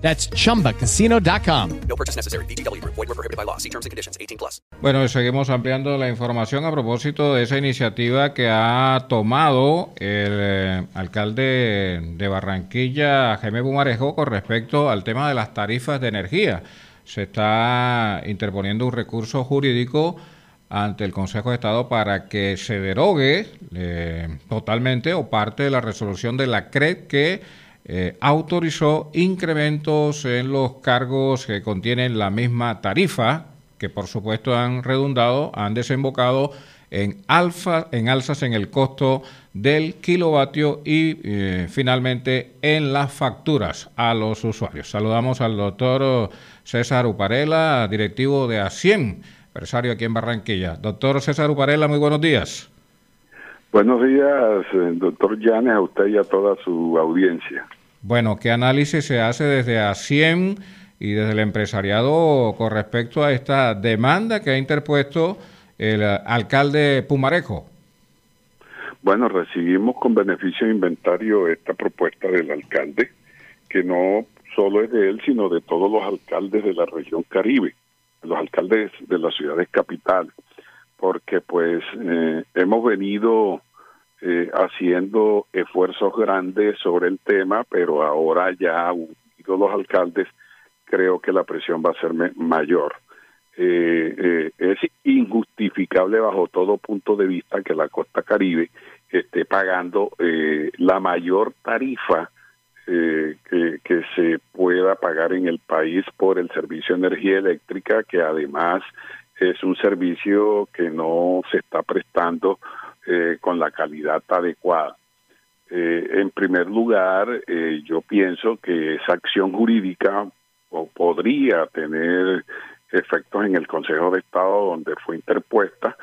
That's chumbacasino.com. No purchase necessary. BGW. Void were prohibited by law. See terms and conditions. 18 plus. Bueno, seguimos ampliando la información a propósito de esa iniciativa que ha tomado el eh, alcalde de Barranquilla, Jaime Bumarejo, con respecto al tema de las tarifas de energía. Se está interponiendo un recurso jurídico ante el Consejo de Estado para que se derogue eh, totalmente o parte de la resolución de la CRED que eh, autorizó incrementos en los cargos que contienen la misma tarifa, que por supuesto han redundado, han desembocado en, alfa, en alzas en el costo del kilovatio y eh, finalmente en las facturas a los usuarios. Saludamos al doctor César Uparela, directivo de ASIEM empresario aquí en Barranquilla. Doctor César Uparela, muy buenos días. Buenos días, eh, doctor Llanes, a usted y a toda su audiencia. Bueno, ¿qué análisis se hace desde ASIEM y desde el empresariado con respecto a esta demanda que ha interpuesto el alcalde Pumarejo? Bueno, recibimos con beneficio de inventario esta propuesta del alcalde, que no solo es de él, sino de todos los alcaldes de la región Caribe los alcaldes de las ciudades capitales, porque pues eh, hemos venido eh, haciendo esfuerzos grandes sobre el tema, pero ahora ya unidos los alcaldes, creo que la presión va a ser mayor. Eh, es injustificable bajo todo punto de vista que la costa caribe esté pagando la mayor tarifa eh, que, se pueda pagar en el país por el servicio de energía eléctrica, que además es un servicio que no se está prestando eh, con la calidad adecuada. Eh, en primer lugar, yo pienso que esa acción jurídica o podría tener efectos en el Consejo de Estado donde fue interpuesta,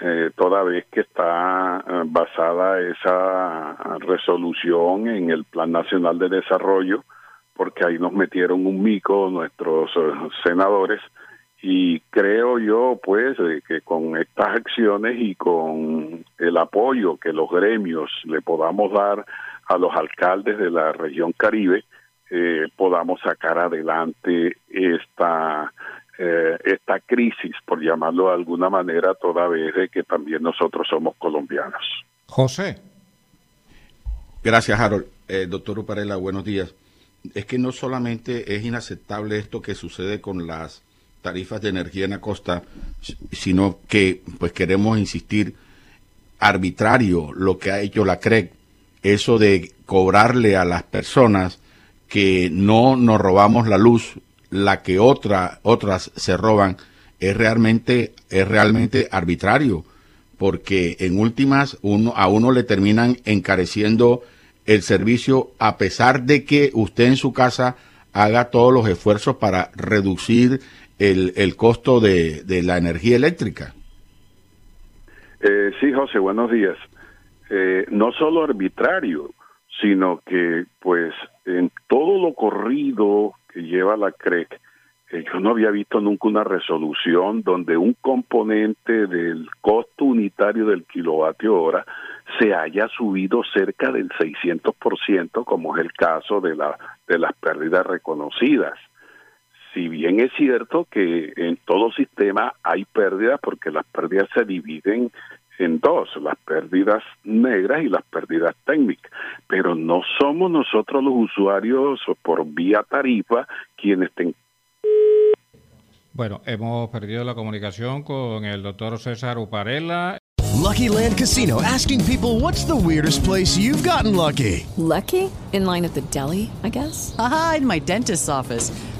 eh, toda vez que está eh, basada esa resolución en el Plan Nacional de Desarrollo, porque ahí nos metieron un mico nuestros eh, senadores y creo yo pues que con estas acciones y con el apoyo que los gremios le podamos dar a los alcaldes de la región Caribe, podamos sacar adelante esta eh, esta crisis, por llamarlo de alguna manera, toda vez de que también nosotros somos colombianos. José. Gracias, Harold. Eh, doctor Uparela, buenos días. Es que no solamente es inaceptable esto que sucede con las tarifas de energía en la costa, sino que pues queremos insistir arbitrario lo que ha hecho la CREC, eso de cobrarle a las personas que no nos robamos la luz la que otra, otras se roban es realmente, es realmente arbitrario, porque en últimas uno, a uno le terminan encareciendo el servicio a pesar de que usted en su casa haga todos los esfuerzos para reducir el, el costo de, de la energía eléctrica. Eh, sí, José, buenos días. Eh, no solo arbitrario, sino que pues en todo lo corrido que lleva la CREC, eh, yo no había visto nunca una resolución donde un componente del costo unitario del kilovatio hora se haya subido cerca del 600%, como es el caso de, la, de las pérdidas reconocidas. Si bien es cierto que en todo sistema hay pérdidas, porque las pérdidas se dividen en dos, las pérdidas negras y las pérdidas técnicas. Pero no somos nosotros los usuarios por vía tarifa quienes ten... Bueno, hemos perdido la comunicación con el doctor César Uparela. Lucky Land Casino asking people what's the weirdest place you've gotten lucky? Lucky? In line at the deli, I guess? Aha, in my dentist's office.